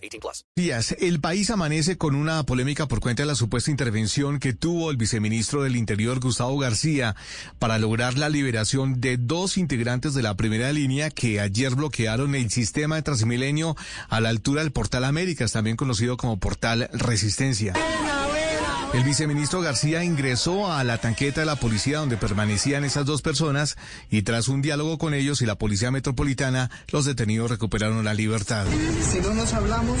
18 plus. Días, el país amanece con una polémica por cuenta de la supuesta intervención que tuvo el viceministro del Interior, Gustavo García, para lograr la liberación de dos integrantes de la primera línea que ayer bloquearon el sistema de Transmilenio a la altura del Portal Américas, también conocido como Portal Resistencia. El viceministro García ingresó a la tanqueta de la policía donde permanecían esas dos personas y tras un diálogo con ellos y la policía metropolitana, los detenidos recuperaron la libertad. Si no nos hablamos,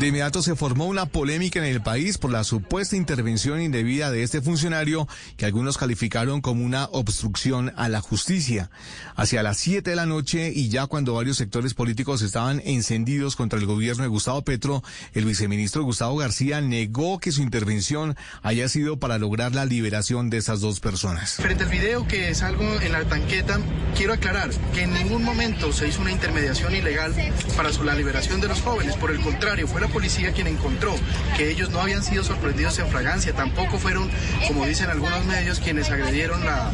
de inmediato se formó una polémica en el país por la supuesta intervención indebida de este funcionario que algunos calificaron como una obstrucción a la justicia. Hacia las 7 de la noche y ya cuando varios sectores políticos estaban encendidos contra el gobierno de Gustavo Petro, el viceministro Gustavo García negó que su intervención haya sido para lograr la liberación de esas dos personas. Frente al video que salgo en la tanqueta, quiero aclarar que en ningún momento se hizo una intermediación ilegal para la liberación de los jóvenes. Por el contrario, fue la policía quien encontró que ellos no habían sido sorprendidos en fragancia, tampoco fueron, como dicen algunos medios, quienes agredieron la,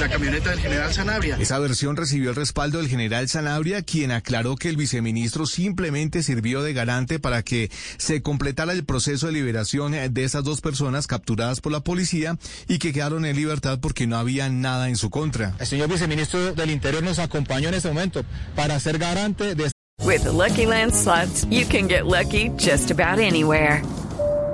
la camioneta del general Sanabria. Esa versión recibió el respaldo del general Sanabria, quien aclaró que el viceministro simplemente sirvió de garante para que se completara el proceso de liberación de esas dos personas capturadas por la policía y que quedaron en libertad porque no había nada en su contra. El señor viceministro del Interior nos acompañó en este momento para ser garante de With the Lucky Land slots, you can get lucky just about anywhere.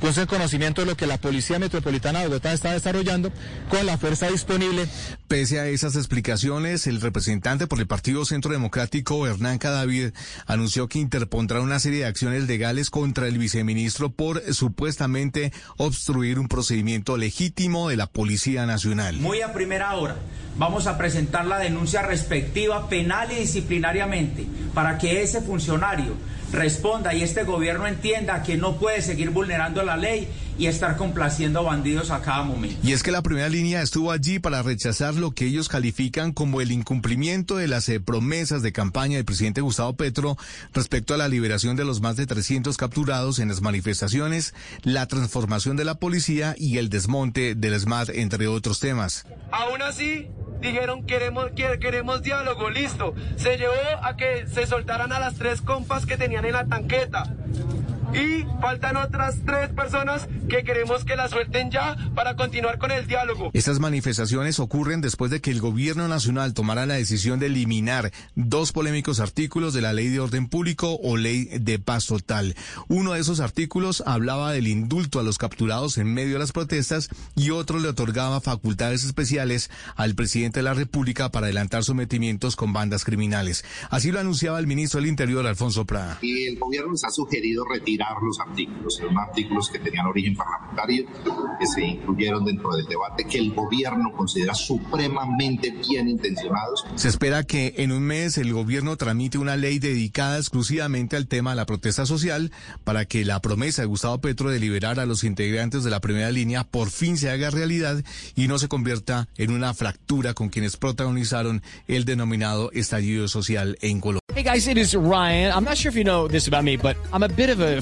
Puso en conocimiento de lo que la Policía Metropolitana de Bogotá está desarrollando con la fuerza disponible. Pese a esas explicaciones, el representante por el Partido Centro Democrático, Hernán Cadavid, anunció que interpondrá una serie de acciones legales contra el viceministro por supuestamente obstruir un procedimiento legítimo de la Policía Nacional. Muy a primera hora vamos a presentar la denuncia respectiva penal y disciplinariamente para que ese funcionario responda y este gobierno entienda que no puede seguir vulnerando la ley y estar complaciendo a bandidos a cada momento. Y es que la primera línea estuvo allí para rechazar lo que ellos califican como el incumplimiento de las eh, promesas de campaña del presidente Gustavo Petro respecto a la liberación de los más de 300 capturados en las manifestaciones, la transformación de la policía y el desmonte del SMAT, entre otros temas. Aún así, dijeron queremos, queremos diálogo, listo. Se llevó a que se soltaran a las tres compas que tenían en la tanqueta. Y faltan otras tres personas que queremos que la suelten ya para continuar con el diálogo. Estas manifestaciones ocurren después de que el gobierno nacional tomara la decisión de eliminar dos polémicos artículos de la ley de orden público o ley de paz total. Uno de esos artículos hablaba del indulto a los capturados en medio de las protestas y otro le otorgaba facultades especiales al presidente de la República para adelantar sometimientos con bandas criminales. Así lo anunciaba el ministro del Interior, Alfonso Prada. Y el gobierno nos ha sugerido retirar los artículos, son artículos que tenían origen parlamentario, que se incluyeron dentro del debate, que el gobierno considera supremamente bien intencionados. Se espera que en un mes el gobierno tramite una ley dedicada exclusivamente al tema de la protesta social para que la promesa de Gustavo Petro de liberar a los integrantes de la primera línea por fin se haga realidad y no se convierta en una fractura con quienes protagonizaron el denominado estallido social en Colombia. Hey guys, it is Ryan. I'm not sure if you know this about me, but I'm a bit of a